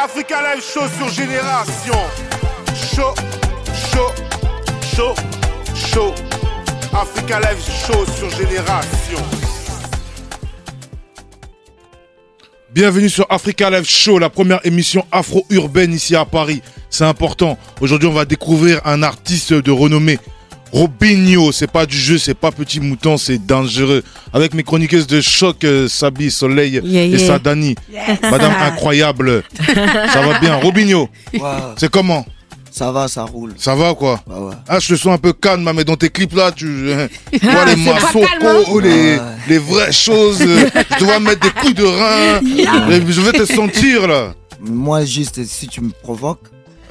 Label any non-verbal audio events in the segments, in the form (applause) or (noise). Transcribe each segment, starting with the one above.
Africa Live Show sur Génération. Show, show, show, show. Africa Live Show sur Génération. Bienvenue sur Africa Live Show, la première émission afro-urbaine ici à Paris. C'est important. Aujourd'hui, on va découvrir un artiste de renommée. Robinho, c'est pas du jeu, c'est pas petit mouton, c'est dangereux. Avec mes chroniqueuses de choc, euh, Sabi, Soleil Yeah, et yeah. Sadani. Madame (laughs) incroyable. Ça va bien. Robinho, c'est comment? Ça va, ça roule. Ça va quoi? Ouais. Ah, je te sens un peu calme, mais dans tes clips là, tu euh, tu vois les c'est pas massocos, hein? les, Ouais. les vraies choses. euh, (laughs) je dois mettre des coups de rein. Euh, Je vais te sentir là. Moi, juste, si tu me provoques,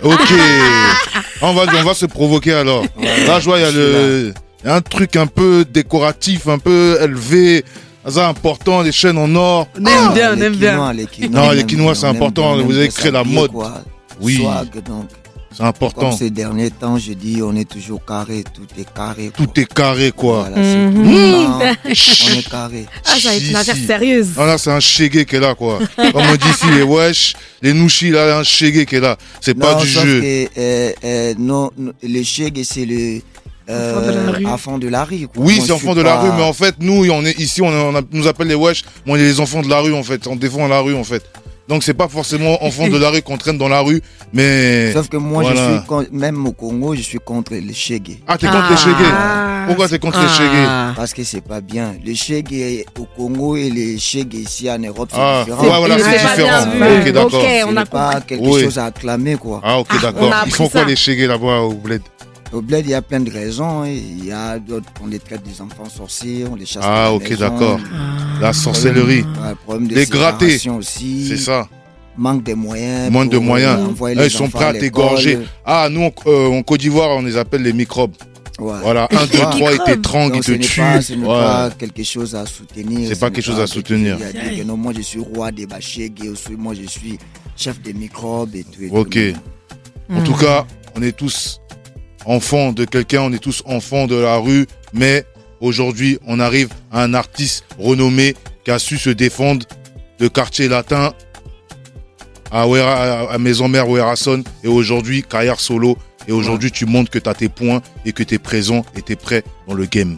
Ok. (laughs) On va, on va se provoquer alors. Là, je vois, il y a le, il y a un truc un peu décoratif, un peu élevé. Ça, important, les chaînes en or. On aime bien, on les aime bien. Non, on les quinois, c'est important, vous avez créé la mode. Oui. Swag, donc. C'est important. Comme ces derniers temps, je dis, on est toujours carré, tout est carré. quoi. Tout est carré, quoi. Voilà, c'est Mhm. (laughs) on est carré. Ah, ça va être une affaire sérieuse. Ah là, c'est un chégué qui est là, quoi. Comme on dit ici, les wesh, les nouchis, là, il y a un chégué qui est là. C'est pas du jeu. que, euh, euh, non, le chèque, c'est le. Enfant de la rue. enfant de la rue. quoi. Oui, c'est enfants de la rue, mais en fait, nous, on est ici, on, on a- nous appelle les wesh, mais on est les enfants de la rue, en fait. On défend la rue, en fait. Donc, c'est pas forcément enfants de la rue qu'on traîne dans la rue, mais. Sauf que moi, Voilà. je suis con- même au Congo, je suis contre le chèque. Ah, t'es contre les Ah. Pourquoi t'es contre les Ah. Parce que c'est pas bien. Le chèque au Congo et le chèque ici en Europe, c'est Ah, différent. ouais, voilà, Il c'est différent. Ok, d'accord. On a n'est pas quelque Oui. chose à acclamer, quoi. Ah, ok, on d'accord. Ils font quoi ça. les chégués là-bas au bled? Au bled, il y a plein de raisons. hein. Il y a d'autres qu'on les traite des enfants sorciers, on les chasse Ah, ok, d'accord. Ah. La sorcellerie. Ouais, problème de Les aussi. C'est ça. Manque de moyens. Manque de moyens. euh, envoyer Ah, ils sont prêts à t'égorger. Ah, nous, en, euh, en Côte d'Ivoire, on les appelle les microbes. Ouais. Voilà, 1, 2, 3, ils t'étranglent, ils te tuent. pas, ce n'est Ouais. pas quelque chose à soutenir. C'est ce pas quelque chose à soutenir. Il y a dit que non, moi je suis roi des bachègues, moi je suis chef des microbes et tout. et Ok. tout. En tout cas, on est tous enfants de quelqu'un, on est tous enfants de la rue, mais aujourd'hui, on arrive à un artiste renommé qui a su se défendre de quartier latin à, Ouera- à Maison Mère Ouerasson et aujourd'hui, carrière solo. Et aujourd'hui, tu montres que tu as tes points et que tu es présent et tu es prêt dans le game.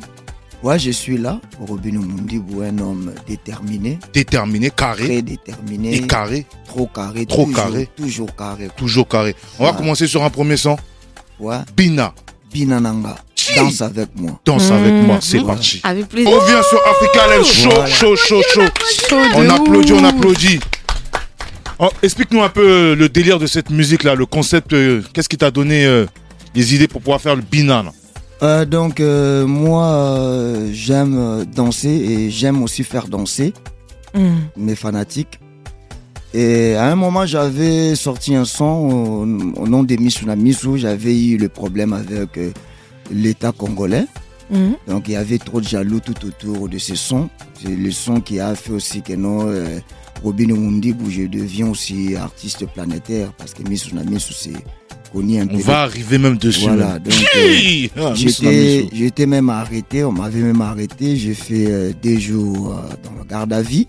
Ouais, je suis là, Robin Mundibou, un homme déterminé, Déterminé, carré très déterminé, et carré, trop carré, Trop toujours, carré. toujours carré. quoi. toujours carré. On va commencer sur un premier son. Ouais, Bina, Binananga, danse avec moi. danse Mmh. avec moi, c'est Mmh. parti. Avec plaisir. On revient sur Africa Live, chaud, Voilà. chaud, chaud, chaud. Chaud On applaudit, on applaudit. Oh, Explique-nous un peu le délire de cette musique-là, le concept. euh, Qu'est-ce qui t'a donné euh, les idées pour pouvoir faire le bina là? Euh, donc euh, moi euh, j'aime euh, danser et j'aime aussi faire danser Mm. mes fanatiques. Et à un moment j'avais sorti un son au, au nom de Missuna j'avais eu le problème avec euh, l'État congolais. Mm. Donc il y avait trop de jaloux tout autour de ce son. C'est le son qui a fait aussi que non, euh, Robin Mundibou, je deviens aussi artiste planétaire parce que Missuna c'est connu un peu. On va arriver même dessus. Voilà, euh, Ah, J'étais, même arrêté, on m'avait même arrêté. J'ai fait euh, des jours euh, dans le garde à vie.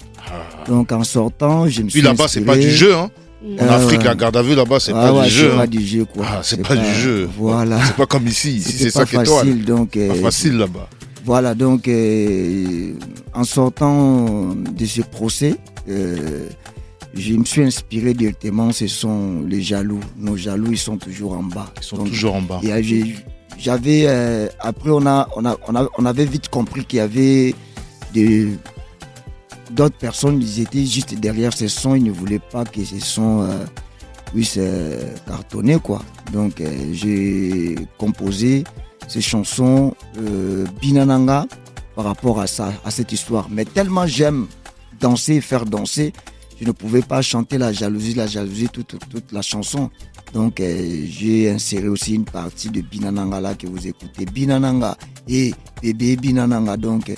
Donc en sortant, je me suis. Puis là-bas, c'est pas du jeu. Hein. En Ah, Afrique, la garde à vue là-bas, c'est Ah pas ouais, du jeu. C'est hein. pas du jeu quoi. Ah, c'est pas, du jeu. Voilà. C'est pas comme ici. C'est pas 5 étoiles. facile donc. Pas facile là-bas. Voilà donc en sortant de ce procès, je me suis inspiré directement. Ce sont les jaloux. Nos jaloux, ils sont toujours en bas. Ils sont Donc, toujours en bas. J'avais euh, après on a, on a on a on avait vite compris qu'il y avait des d'autres personnes ils étaient juste derrière ces sons ils ne voulaient pas que ces sons euh, puissent euh, cartonner quoi donc euh, j'ai composé ces chansons Binananga par rapport à ça à cette histoire mais tellement j'aime danser faire danser je ne pouvais pas chanter la jalousie la jalousie toute toute, toute la chanson donc, euh, j'ai inséré aussi une partie de Binananga là que vous écoutez. Binananga et bébé Binananga. Donc,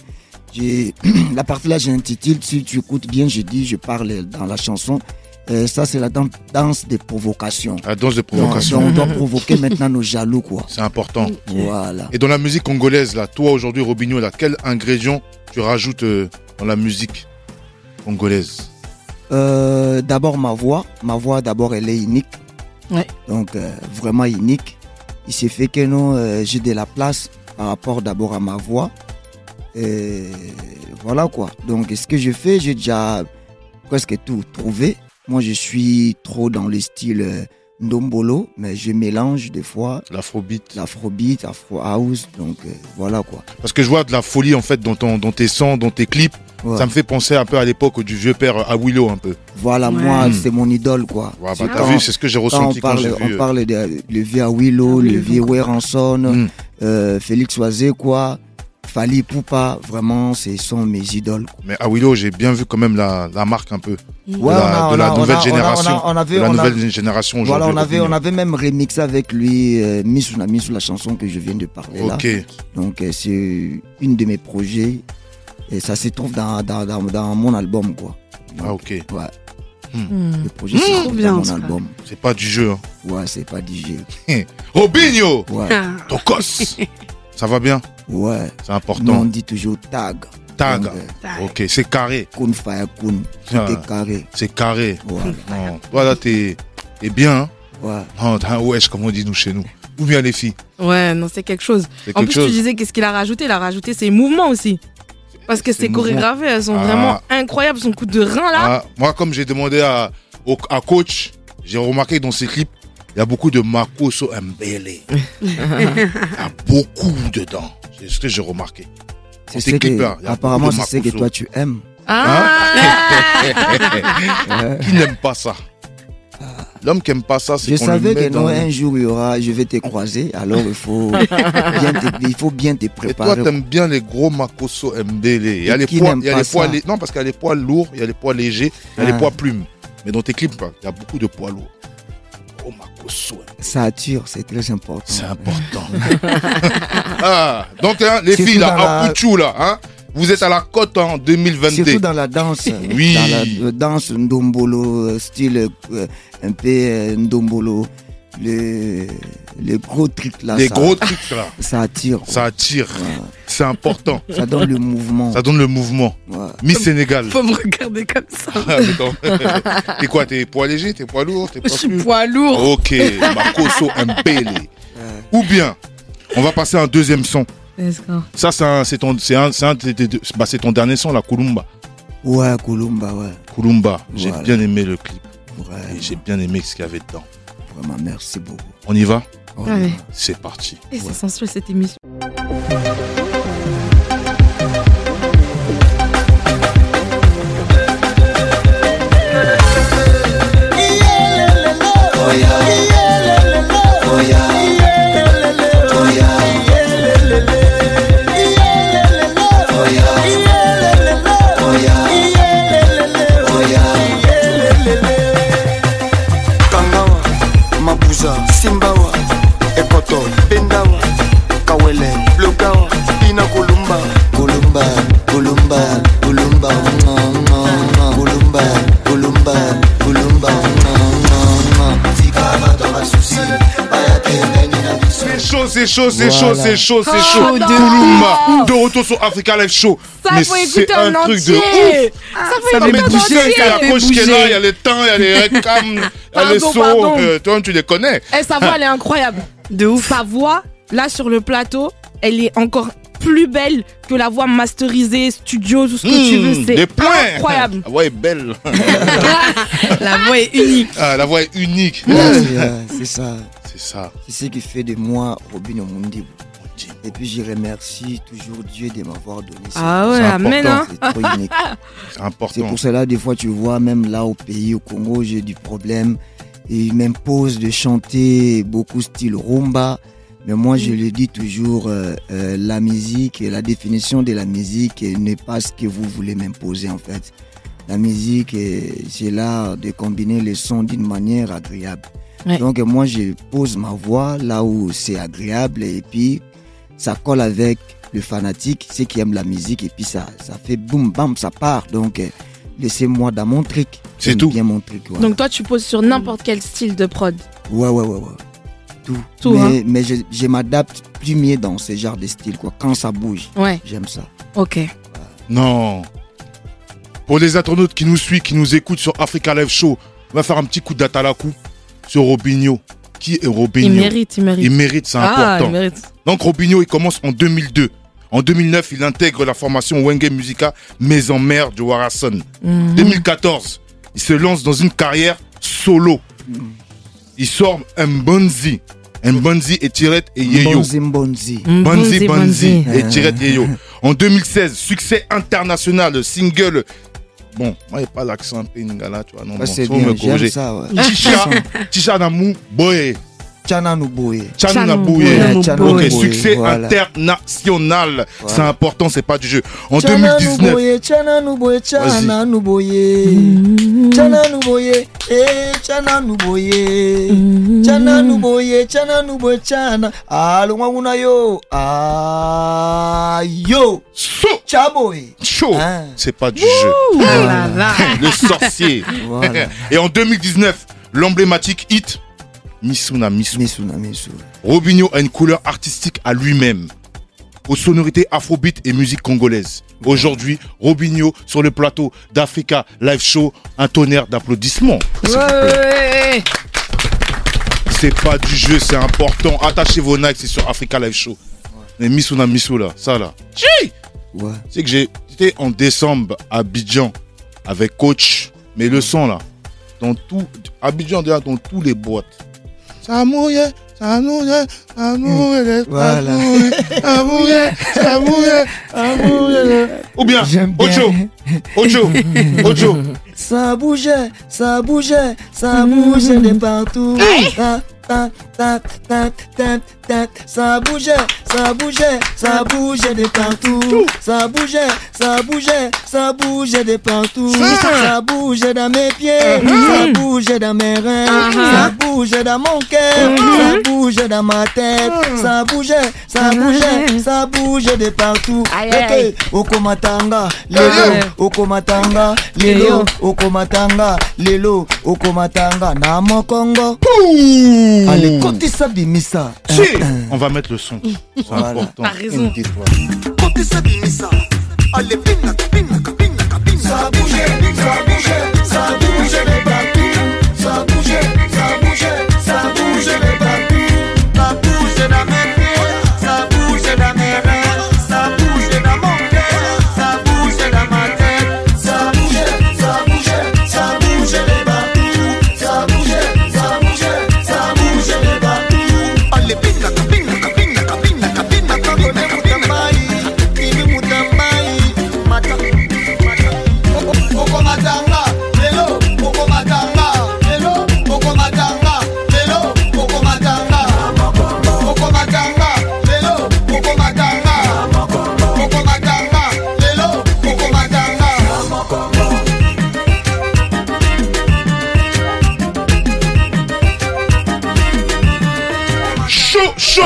j'ai (clears throat) la partie là, j'intitule, si tu écoutes bien, je dis, je parle dans la chanson. euh, ça, c'est la dan- danse des provocations. La danse de Donc, provocation. on doit provoquer maintenant nos jaloux, quoi. C'est important. Voilà. Et dans la musique congolaise, là, toi aujourd'hui, Robinho, là, quel ingrédient tu rajoutes euh, dans la musique congolaise? Euh, d'abord ma voix. Ma voix, d'abord, elle est unique. Ouais. Donc, euh, vraiment unique. Il s'est fait que non, euh, j'ai de la place par rapport d'abord à ma voix. Et voilà quoi. Donc, ce que je fais, j'ai déjà presque tout trouvé. Moi, je suis trop dans le style euh, Ndombolo, mais je mélange des fois L'afrobeat. l'afrobeat, afro house. Donc, euh, voilà quoi. Parce que je vois de la folie en fait dans, ton, dans tes sons, dans tes clips. Ouais. Ça me fait penser un peu à l'époque du vieux père Awilo un peu. Voilà, Ouais. moi, c'est mon idole quoi. Ouais, bah, t'as vu, c'est ce que j'ai ressenti on quand, parle, j'ai on vu. euh, parle de le vieux Awilo, Ah le vieux Vieux. Weranson, Mm. euh, Félix Oisé, quoi, Fali Poupa, vraiment, ce sont mes idoles. quoi. Mais Awilo, j'ai bien vu quand même la, la marque un peu. De la, on a- de la on a- nouvelle on a- génération. on a- on avait- de la on a- nouvelle génération aujourd'hui. Voilà, on avait, on avait même remixé avec lui, euh, mis sous la mis sous la chanson que je viens de parler là. Ok. Donc, euh, c'est une de mes projets. Et ça se trouve dans, dans, dans, dans mon album, quoi. Ah, ok. Ouais, Mm. le projet, Mmh. c'est Trop dans bien, mon album. C'est pas du jeu. Hein. Ouais, c'est pas DJ. (laughs) Robinho Ouais, Ah. Tokos (laughs) Ça va bien? Ouais. C'est Nous, on important. dit toujours tag. Tag. Donc, euh, Ok, c'est carré. Kun Fire Kun. Tout Ah. est carré. C'est carré. Voilà. Non. Toi là, t'es t'es bien. Hein Ouais. non, t'as un wesh, comme on dit nous chez nous. Ou bien les filles. Ouais, non, c'est quelque chose. En quelque plus, tu disais qu'est-ce qu'il a rajouté? Il a rajouté ses mouvements aussi. Parce que mouvements. chorégraphies, elles sont Ah. vraiment incroyables. Son coup de rein là. Ah, moi, comme j'ai demandé à, au, à coach, j'ai remarqué dans ses clips, il y a beaucoup de Makoso Mbele. (laughs) Il y a beaucoup dedans. C'est ce que j'ai remarqué. C'est ces ce que, a apparemment, c'est ce que toi tu aimes. Ah (laughs) (laughs) Qui n'aime pas ça? L'homme qui aime pas ça, c'est Je qu'on le savais met que dans non, un jour il y aura, je vais te croiser. Alors il faut (laughs) bien te, il faut bien te Et toi, préparer. t'aimes bien les gros Makoso Mbele. Il y a les poids, il y a les poids, non, parce qu'il y a les poids lourds, il y a les poids légers, il y a les Ah. poids plumes. Mais dans tes clips, il y a beaucoup de poids lourds. Gros Makoso Mbele. Ça attire, c'est très important. C'est important. (laughs) ah, donc hein, les filles là, à Pouchou là, hein, vous êtes à la cote en 2022. Surtout dans la danse. (laughs) Oui. Dans la euh, danse Ndombolo, euh, style euh, un peu Ndombolo. Les, les gros trucs là. Les ça, gros trucs là, (laughs) Ça attire. ça attire, Ouais. c'est important. (laughs) Ça donne le mouvement. Ça donne le mouvement. Ouais. Miss Sénégal. Faut me regarder comme ça. Ah. T'es quoi T'es poids léger T'es poids lourd T'es Je poids suis plume poids lourd. Ok, Makoso Mbele. Ouais. Ou bien, on va passer à un deuxième son. Ça, c'est ton, c'est un, c'est bah, c'est ton dernier son, la Kulumba. Ouais, Kulumba, ouais. Kulumba. J'ai Voilà. bien aimé le clip. Ouais, Et j'ai bien aimé ce qu'il y avait dedans. vraiment, merci beaucoup. On y va Ouais. C'est parti. Et c'est sensuel cette émission. Chaud, c'est chaud, c'est chaud, c'est chaud, c'est chaud. de retour sur Africa Live Show. Ça, Mais faut c'est écouter un truc de ouf. Ça fait mais écouter tu sais entier. qu'il y a la coach qui est là, il y a les temps, il y a les recams, il y a (laughs) les sauts. euh, Toi, tu les connais. Eh, sa voix, elle est incroyable. De ouf. Sa voix, là, sur le plateau, elle est encore plus belle que la voix masterisée, studio, tout ce que tu veux. C'est des points. incroyable. La voix est belle. (laughs) la voix est unique. Ah, la voix est unique. Ouais, c'est, c'est ça. C'est ça. C'est ce qui fait de moi Robin Omundi. Et puis je remercie toujours Dieu de m'avoir donné ça. Ah ouais, C'est amen. important. Hein. C'est trop unique. C'est C'est important. pour cela, des fois, tu vois, même là au pays, au Congo, j'ai du problème. Et ils m'imposent de chanter beaucoup style rumba. Mais moi, je le dis toujours, euh, euh, la musique, la définition de la musique n'est pas ce que vous voulez m'imposer, en fait. La musique, euh, c'est l'art de combiner les sons d'une manière agréable. Ouais. Donc, moi, je pose ma voix là où c'est agréable et puis ça colle avec le fanatique, ceux qui aiment la musique, et puis ça, ça fait boum, bam, ça part. Donc, euh, laissez-moi dans mon truc. C'est tout. bien mon truc. Donc toi, tu poses sur n'importe quel style de prod. Ouais, ouais, ouais, ouais. Tout. Tout, mais hein. mais je, je m'adapte plus mieux dans ce genre de style, quoi. Quand ça bouge, Ouais, j'aime ça. ok. Non. Pour les internautes qui nous suivent, qui nous écoutent sur Africa Live Show, on va faire un petit coup d'atalakou sur Robinho. Qui est Robinho? Il mérite, il mérite. Il mérite, c'est ah, important. il mérite. Donc Robinho, il commence en 2002. En 2009, il intègre la formation Wenge Musica Maison Mère du Warason. Mhm. 2014, il se lance dans une carrière solo. Il sort Mbonzi. Mbonzi et Tirette et Yeyo. Mbonzi, Mbonzi. Banzi Banzi et Ah. Tirette Yeyo. En 2016, succès international, le single. Bon, moi, il n'y a pas l'accent un peu Ngala, tu vois. Non, Ouais, bon, c'est bien, me corriger. ça. Ouais. Tisha, (laughs) Tisha Namu, Boye. Ouais, Chanu Ok, Boye, succès voilà. international. C'est important, c'est pas du jeu. En Tchana 2019, Nuboye, Tchana Nuboye, Tchana Nuboye. Tchana Nuboye, eh, Tchana Nuboye. Tchana Nuboye, Tchana Nuboye, Tchana. Alo ngwana yo. Ah, yo. so, Chaboy. chaud. Ah. C'est pas du jeu. Ah là là. Le sorcier. (laughs) Voilà. Et en 2019, l'emblématique hit Misuna Misu. Misuna, Misu. Robinho a une couleur artistique à lui-même, aux sonorités afrobeat et musique congolaise. Aujourd'hui, Robinho sur le plateau d'Africa Live Show, un tonnerre d'applaudissements. Ouais, ouais, ouais. C'est pas du jeu, c'est important. Attachez vos Nike, c'est sur Africa Live Show. Mais Misuna Misu là, ça là. Tchi Ouais. C'est que j'ai été en décembre à Abidjan avec coach, mais le son là, dans tout, Abidjan déjà dans tous les boîtes. Ça mouille, ça mouille, ça mouille, Voilà. ça mouille, ça mouille, ça mouille, ça mouille. Ou bien. Ocho, Ocho, Ocho. Ça bougeait, ça bougeait, ça bougeait de partout. Ta, ta, ta, ta, ta, ta. Ça bougeait, ça bougeait, ça bougeait de partout. Ça bougeait, ça bougeait, ça bougeait de partout. Ça. Bougeait dans mes pieds, ça bougeait dans mes reins, ça bougeait dans mon cœur, ça bougeait dans ma tête. Ça bougeait, ça bougeait, ça bougeait de partout. Ok, okomatanga, lelo, okomatanga, lelo, okomatanga, lelo, okomatanga, na mokongo. Allez, kotisa bimisa. Si, on va mettre le son. C'est Voilà. important. T'as raison. Allez, pinaka, pinaka, pinaka. Ça bougeait, ça bougeait, ça bougeait de partout. Ça bougeait, ça bougeait, ça partout.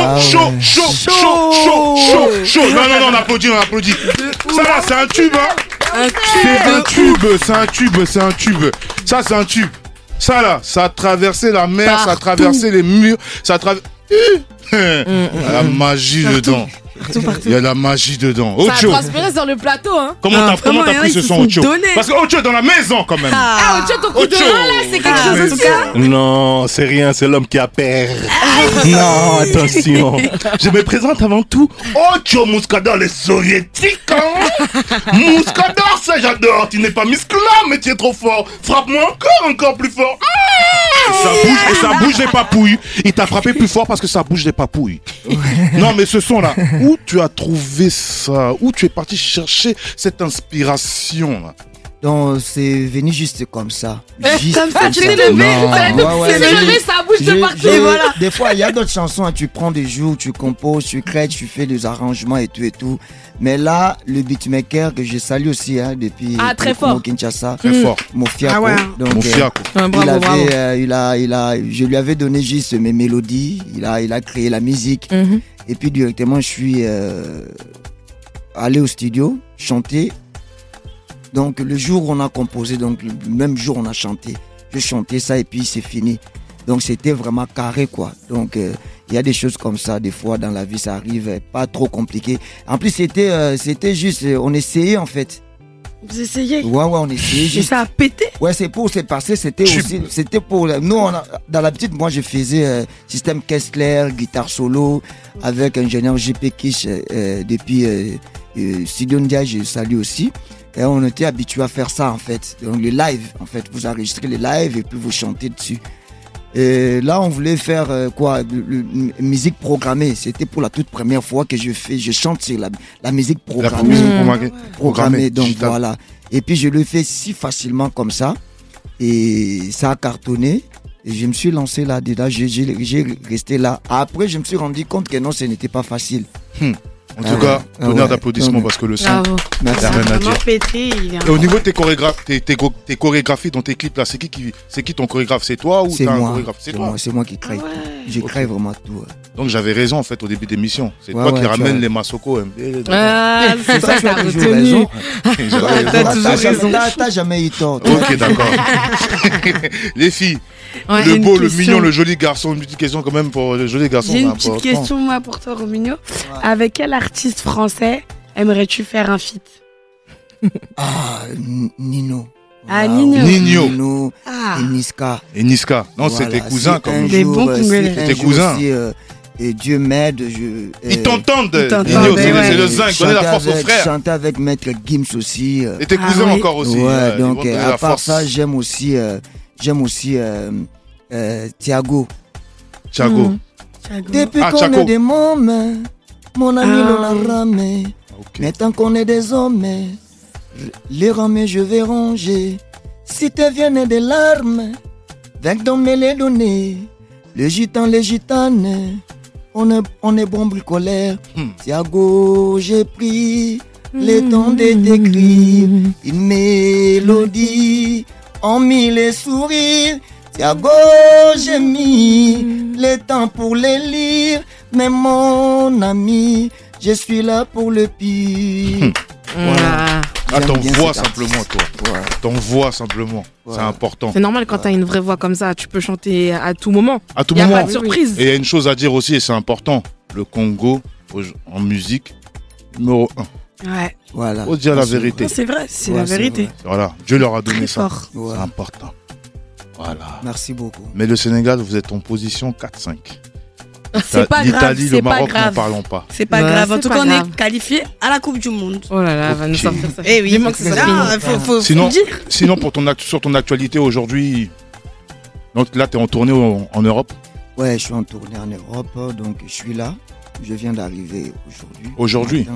Chaud, Ah chaud, chaud, chaud, chaud, chaud, chaud. Non, non, non, on applaudit, on applaudit. Ça là, c'est un tube, hein. C'est un tube, c'est un tube, c'est un tube. Ça, c'est un tube. Ça là, ça a traversé la mer, ça a traversé les murs, ça a traversé. Il y a la magie dedans. Partout, partout. Il y a la magie dedans. Ça a Ocho, transpiré sur le plateau, hein. comment Ah, t'as en pris ce son, Ocho. Parce que Ocho est dans la maison quand même. Ah, Ocho, ton coup de Ocho. là, c'est quelque Ah, chose en aussi. tout cas. Non, c'est rien, c'est l'homme qui a peur. (laughs) non, attention. Je me présente avant tout. Ocho Muscador, les soviétiques. Hein Muscador, ça j'adore. Tu n'es pas musclé, mais tu es trop fort. Frappe-moi encore, encore plus fort. Ça bouge et ça bouge des papouilles. Il t'a frappé plus fort parce que ça bouge des papouilles. Non, mais ce son-là, où tu as trouvé ça? Où tu es parti chercher cette inspiration là? Donc, c'est venu juste comme ça. Juste Comme ça, tu t'es Non, levé, ouais, ouais, tu t'es je- levé, ça bouge de partout. je- Et voilà. Des fois, il y a d'autres chansons, hein, tu prends des jours, tu composes, tu crées, tu fais des arrangements et tout et tout. Mais là, le beatmaker que je salue aussi hein, depuis Ah, très fort. Kinshasa, Très fort. Mofiako. Ah ouais. Donc, Mon euh, il avait, bravo. euh, il a, il a, je lui avais donné juste mes mélodies. Il a, il a créé la musique. Mhm. Et puis directement, je suis euh, allé au studio chanter. Donc le jour où on a composé, donc le même jour on a chanté. Je chantais ça et puis c'est fini. Donc c'était vraiment carré quoi. Donc euh, il y a des choses comme ça des fois dans la vie ça arrive, euh, pas trop compliqué. En plus c'était euh, c'était juste, on essayait en fait. Vous essayez? Ouais, ouais, on essayait. Et juste- ça a pété? Ouais, c'est pour, c'est passé, c'était aussi, c'était pour, nous, on a- dans l'habitude, moi, je faisais euh, système Kessler, guitare solo, avec ingénieur GP Kish, euh, depuis euh, euh, Studio je salue aussi. Et on était habitué à faire ça, en fait. Donc, le live, en fait, vous enregistrez les lives et puis vous chantez dessus. Et là, on voulait faire euh, quoi? Le- le- une musique programmée. C'était pour la toute première fois que je fais, je chante sur la, la musique La programmée Mmh. programmée. programmé. Donc voilà. Et puis je le fais si facilement comme ça. Et ça a cartonné. Et je me suis lancé là-dedans. J'ai- resté là. Après, je me suis rendu compte que non, ce n'était pas facile. En tout Ah cas, ouais. Ah ouais. d'applaudissements parce que le son. Bravo. Merci. Y a rien à dire. il Et au niveau de tes chorégraphes, tes, tes, cho- tes chorégraphies dans tes clips là, c'est qui qui, c'est qui ton chorégraphe? C'est toi ou C'est t'as un chorégraphe? C'est moi, c'est moi qui crée. Ah. J'ai Ok. créé vraiment tout. ouais. Donc j'avais raison en fait au début d'émission. C'est Ouais, toi ouais, qui as- les Masoko. hein. Eh, Ah, c'est ça, tu as (laughs) t'as toujours retenu. t'as raison. T'as toujours jamais- raison. t'as- t'as jamais eu tort. Ok, d'accord. (laughs) les filles, Ouais, le beau, le mignon, le joli garçon. Une petite question quand même pour le joli garçon. J'ai une petite question, moi, pour toi, Romigno. Avec quel artiste français aimerais-tu faire un feat? (laughs) Ah, Nino. Ah, Nino. Nino. Nino Ah, et Niska. Et Niska. Non, Voilà, c'était cousin si comme. un Des bons euh, C'était cousin. si, euh, et Dieu m'aide, je. Ils euh, t'entendent. Ils t'entendent, Nino, c'est le- ouais. c'est le zinc. Donnez la force aux frères. Chanter avec Maître Gims aussi. euh. Et tes Ah cousins oui. encore aussi. ouais, euh, donc euh, à part force. ça, j'aime aussi, euh, j'aime aussi euh, euh, Thiago. Thiago. Mm. Thiago. Depuis Ah, qu'on est des mômes, mon ami Ah. l'on a ramé. Ok. Mais tant qu'on est des hommes, les ramés je vais ranger. Si te viennent des larmes, avec dans me les donner. Les gitans, les gitanes, on est, on est bon bricolaire. Hmm. Thiago, j'ai pris le temps de t'écrire une mélodie en mille les sourires. Thiago, j'ai mis le temps pour les lire. Mais mon ami, je suis là pour le pire. Ah. Ah, J'aime bien t'envoies cet simplement, toi. Ouais. T'envoies simplement. C'est Voilà. important. C'est normal quand t'as une vraie voix comme ça, tu peux chanter à tout moment. À tout y a moment. pas de surprise. Et il y a une chose à dire aussi, et c'est important. Le Congo, en musique, numéro 1. Ouais, Voilà. Faut dire la vérité. C'est vrai, c'est Ouais, la vérité. Voilà, Dieu leur a donné Très ça. C'est important. Voilà. Merci beaucoup. Mais le Sénégal, vous êtes en position 4-5. C'est pas grave, L'Italie, le c'est pas Maroc, n'en parlons pas. C'est pas grave. En tout cas, on est qualifié à la Coupe du Monde. Oh là là, va nous sortir ça. Eh oui. Vivement que ça faut, dire. Sinon, pour ton act- sur ton actualité aujourd'hui, donc là, tu es en tournée en, Europe. Ouais, je suis en tournée en Europe, donc je suis là. Je viens d'arriver aujourd'hui. Aujourd'hui.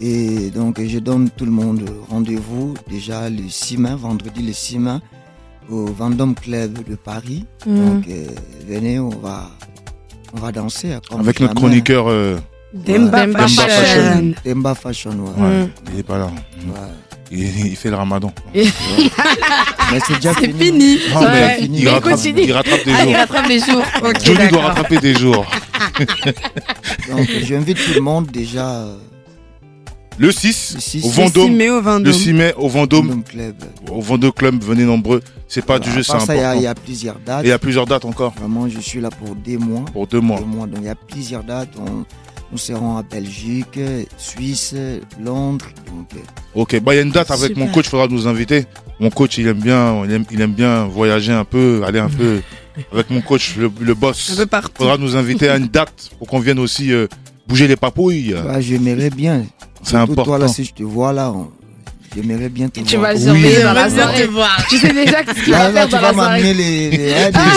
Et donc, je donne tout le monde rendez-vous déjà le 6 mai, vendredi le 6 mai, au Vendôme Club de Paris. Mm. Donc, euh, venez, on va, on va danser. comme Avec notre chroniqueur. euh, Demba Demba Fashion. Fashion. Demba Fashion, ouais. ouais, Mm. Il est pas là. Ouais. Il, il fait le ramadan. Mais c'est déjà (laughs) C'est fini. fini. Non, Ouais. mais fini. il, Mais rattrape, continue. il rattrape des Ah, il jours. rattrape les jours. Ok, Johnny doit rattraper des jours. Donc, j'invite tout le monde déjà euh, Le 6, le 6 au Le 6 Vendôme. mai au Le Vendôme. 6 mai au Vendôme. Vendôme Club. Au Vendôme Club, venez nombreux. C'est pas du jeu, c'est part ça, il y a- important. Il y, a plusieurs dates. Et il y a plusieurs dates encore Vraiment, je suis là pour des mois. pour deux mois. Deux mois. Donc, il y a plusieurs dates. On, nous serons à Belgique, Suisse, Londres. Donc, euh, Ok, bah il y a une date avec Super. mon coach, il faudra nous inviter. Mon coach, il aime bien, il aime, il aime bien voyager un peu, aller un peu (laughs) avec mon coach, le, le Un boss. peu partout. faudra nous inviter à une date pour qu'on vienne aussi euh, bouger les papouilles. bah, j'aimerais bien. C'est important. Toi, là, si je te vois là, on- j'aimerais bien te tu voir. vas le Oui. dans la soirée. te voir. Tu sais déjà ce qu'il Là, va faire tu dans vas la soirée. m'amener les, Ah,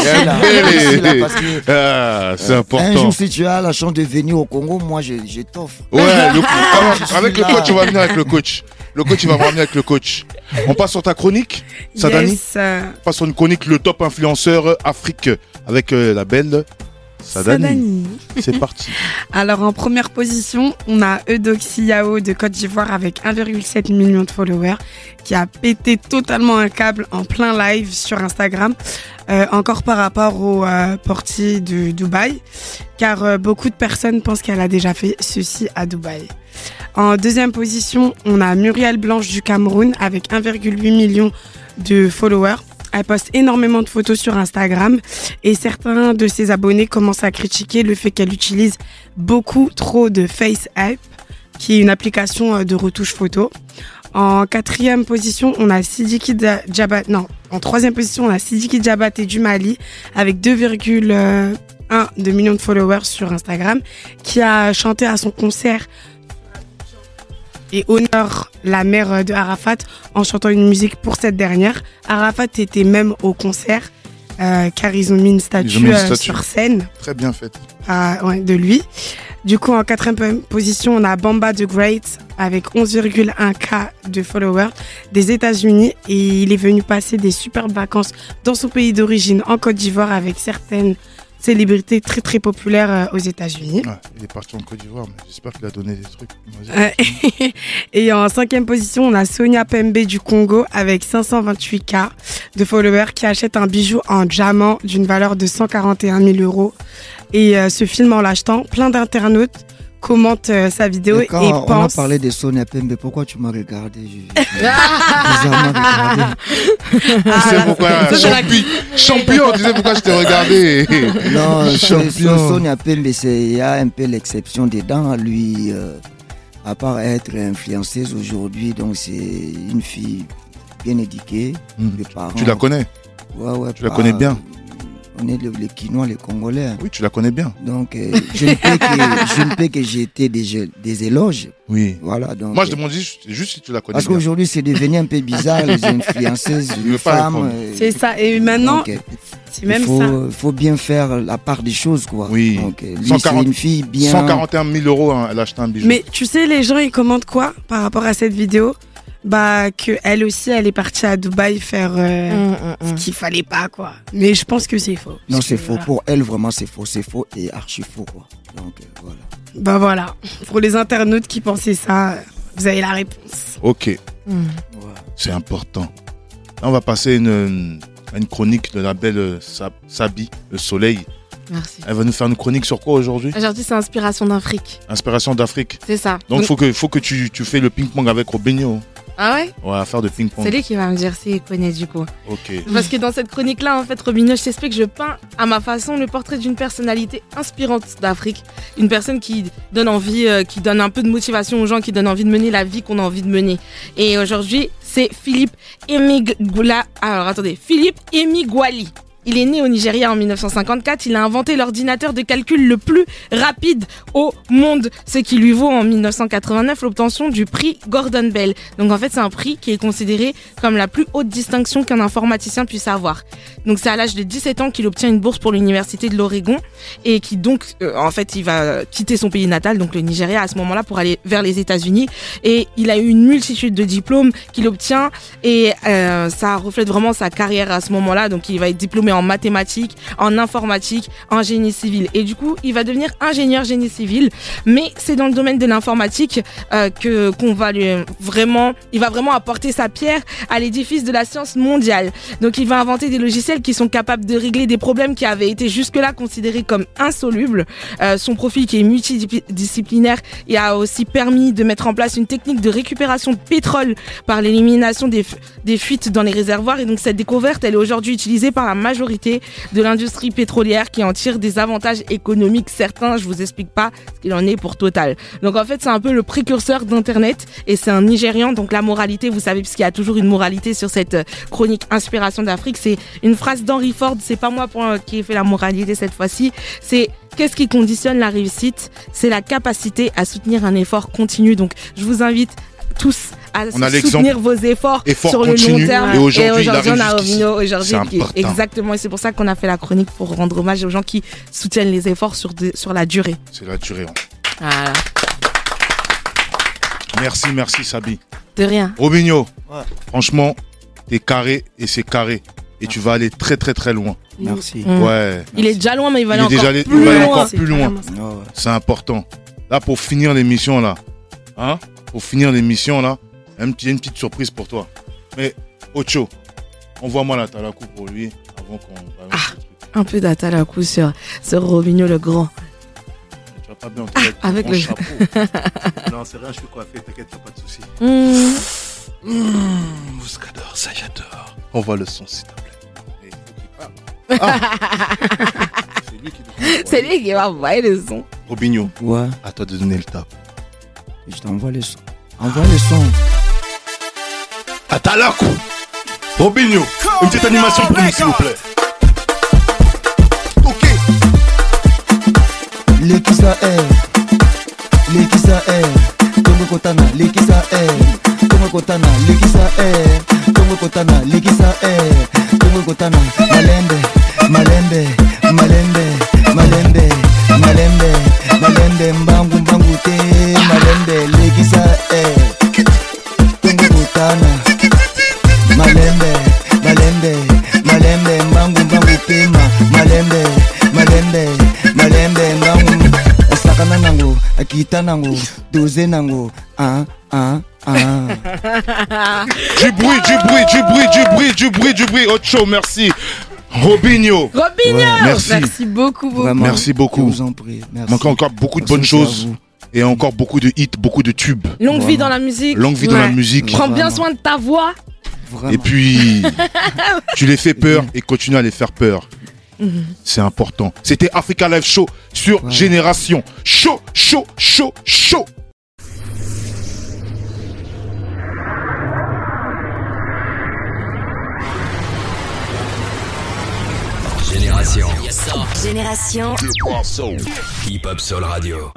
c'est euh, Un important. jour, si tu as la chance de venir au Congo, moi, je, je t'offre. Ouais, le- (laughs) Ah, avec le coach, on va venir avec le coach. Le coach, il va me ramener avec le coach. On passe sur ta chronique, Sadani Yes, On passe sur une chronique, le top influenceur Afrique, avec euh, la belle Sadani. C'est parti. (laughs) Alors en première position, on a Eudoxie Yao de Côte d'Ivoire avec 1,7 million de followers qui a pété totalement un câble en plein live sur Instagram, euh, encore par rapport au euh, portier de Dubaï, car euh, beaucoup de personnes pensent qu'elle a déjà fait ceci à Dubaï. En deuxième position, on a Muriel Blanche du Cameroun avec 1,8 million de followers. Elle poste énormément de photos sur Instagram et certains de ses abonnés commencent à critiquer le fait qu'elle utilise beaucoup trop de Face App, qui est une application euh, de retouche photo. En quatrième position, on a Sidiki Da- Diabat. Non, en troisième position, on a Sidiki Diabaté du Mali avec 2,1 de millions de followers sur Instagram, qui a chanté à son concert et honore la mère de Arafat en chantant une musique pour cette dernière. Arafat était même au concert euh, car ils ont mis une statue, mis une euh, sur scène Très bien fait. à- ouais, de lui. Du coup, en quatrième position, on a Bamba the Great avec 11,1K de followers des États-Unis et il est venu passer des superbes vacances dans son pays d'origine, en Côte d'Ivoire, avec certaines célébrités très très populaires euh, aux États-Unis. Ouais, il est parti en Côte d'Ivoire, mais j'espère qu'il a donné des trucs. Euh, (laughs) et en cinquième position, on a Sonia Pembe du Congo avec 528K de followers qui achète un bijou en diamant d'une valeur de 141 000 euros. Et euh, ce film, en l'achetant, plein d'internautes commentent euh, sa vidéo Et et, quand on a parlé de Sonia Pembe, pourquoi tu m'as regardé Je- (laughs) regardé. Tu sais pourquoi Champi- Champion, tu sais pourquoi je t'ai regardé? (laughs) Non, (laughs) Champion. so- Sonia Pembe, c'est- il y a un peu l'exception dedans. Lui, euh, à part être influenceuse aujourd'hui, donc c'est une fille bien éduquée. Hmm. Les parents, Tu la connais? Ouais, ouais, tu la connais bien? Le- les Quinois, les Congolais. hein. Oui, tu la connais bien. Donc, euh, je ne peux que, je ne peux que jeter des, des éloges. Oui. Voilà, donc. Moi, je euh, demande juste, juste si tu la connais Parce bien. qu'aujourd'hui, c'est devenu un peu bizarre, les influenceuses, les femmes. euh, C'est ça. Et maintenant, donc, il même faut, ça. faut bien faire la part des choses, quoi. Oui. Donc, euh, lui, 140 c'est une fille bien. 141 000 euros, hein, elle a acheté un bijou. Mais tu sais, les gens, ils commentent quoi par rapport à cette vidéo? Bah, que elle aussi, elle est partie à Dubaï faire euh, Hum, hum, hum. ce qu'il fallait pas, quoi. Mais je pense que c'est faux. Non, c'est faux. voilà. Pour elle, vraiment, c'est faux. C'est faux et archi faux, quoi. Donc, euh, voilà. Bah voilà. Pour les internautes qui pensaient ça, vous avez la réponse. Ok, c'est important. Là, on va passer une, à une chronique de la belle euh, Sab- Sabi, le soleil. Merci. Elle va nous faire une chronique sur quoi aujourd'hui? Aujourd'hui, c'est inspiration d'Afrique. Inspiration d'Afrique. C'est ça. Donc, il faut que, faut que tu, tu fais le ping-pong avec Robinho. Ah ouais On va faire de ping-pong. C'est lui qui va me dire s'il connaît du coup. Ok. Parce que dans cette chronique-là, en fait, Robinho, je t'explique, je peins à ma façon le portrait d'une personnalité inspirante d'Afrique. Une personne qui donne envie, euh, qui donne un peu de motivation aux gens, qui donne envie de mener la vie qu'on a envie de mener. Et aujourd'hui, c'est Philippe Emigula. Alors attendez, Philippe Emiguali. Il est né au Nigeria en 1954. Il a inventé l'ordinateur de calcul le plus rapide au monde, ce qui lui vaut en 1989 l'obtention du prix Gordon Bell. Donc en fait, c'est un prix qui est considéré comme la plus haute distinction qu'un informaticien puisse avoir. Donc c'est à l'âge de 17 ans qu'il obtient une bourse pour l'université de l'Oregon et qui donc euh, en fait il va quitter son pays natal, donc le Nigeria à ce moment-là pour aller vers les États-Unis et il a eu une multitude de diplômes qu'il obtient et euh, ça reflète vraiment sa carrière à ce moment-là. Donc il va être diplômé en mathématiques, en informatique, en génie civil et du coup il va devenir ingénieur génie civil. Mais c'est dans le domaine de l'informatique euh, que qu'on va lui vraiment, il va vraiment apporter sa pierre à l'édifice de la science mondiale. Donc il va inventer des logiciels qui sont capables de régler des problèmes qui avaient été jusque-là considérés comme insolubles. Euh, son profil qui est multidisciplinaire et a aussi permis de mettre en place une technique de récupération de pétrole par l'élimination des, des fuites dans les réservoirs. Et donc cette découverte, elle est aujourd'hui utilisée par la majorité de l'industrie pétrolière qui en tire des avantages économiques certains. Je vous explique pas ce qu'il en est pour Total. Donc en fait, c'est un peu le précurseur d'Internet et c'est un Nigérian. Donc la moralité, vous savez, puisqu'il y a toujours une moralité sur cette euh, chronique Inspiration d'Afrique, c'est une phrase d'Henry Ford. C'est pas moi euh, qui ai fait la moralité cette fois-ci. C'est qu'est-ce qui conditionne la réussite? C'est la capacité à soutenir un effort continu. Donc je vous invite tous à On a soutenir vos efforts Effort sur le long terme. Et aujourd'hui, il on a. Robinho aujourd'hui exactement. Et c'est pour ça qu'on a fait la chronique pour rendre hommage aux gens qui soutiennent les efforts sur, de- sur la durée. C'est la durée. hein. Voilà. Merci, merci Sabi. De rien. Robinho, Ouais. franchement, t'es carré et c'est carré. Et tu vas aller très très très loin. Merci. Mm. Ouais. Il est déjà loin, mais il va Il aller encore allé- plus il va aller loin. encore C'est plus loin. Ah ouais. C'est important. Là, pour finir l'émission, là, hein, pour finir l'émission, là, petit- une petite surprise pour toi. Mais, Ocho, envoie-moi la talakou pour lui avant qu'on Ah. Un peu d'attale coup sur, sur Robinho le grand. Tu vas pas bien entendre avec ton avec le- chapeau. (laughs) Non, c'est rien, je suis coiffé, t'inquiète, y'a pas de souci. Mmh. Mmh, Mouscador, ça j'adore. Envoie le son, s'il te plaît. Et il faut qu'il parle. Ah. (laughs) C'est lui qui doit C'est lui qui va envoyer le son. Robinho, Ouais, à toi de donner le top. je t'envoie le son. Envoie le son. Atalaku. Robinho, une petite animation pour nous, s'il vous plaît. Ok. lekisa r lekisa r tongo kotana lekisa r tongo kotana lekisa r tongo kotana lekisa r tongo kotana malembe malembe malembe malembe malembe mbangu asakana nango akita nango doze nango ah, ah, ah. Du bruit, du bruit, du bruit, du bruit, du bruit, du bruit. Ocho, merci. Robinho. Robinho Ouais, Merci. Merci beaucoup, beaucoup. Vraiment, Merci beaucoup. je vous en prie merci. Manque encore beaucoup de bonnes choses et encore beaucoup de hits, beaucoup de tubes. Longue vie dans la musique. Longue vie dans la musique. Prends bien soin de ta voix. Vraiment. Et puis, (laughs) tu les fais peur et continue à les faire peur. C'est important. C'était Africa Live Show sur Ouais. Génération. Chaud, chaud, chaud, chaud. Génération Génération Hip Hop Soul Radio.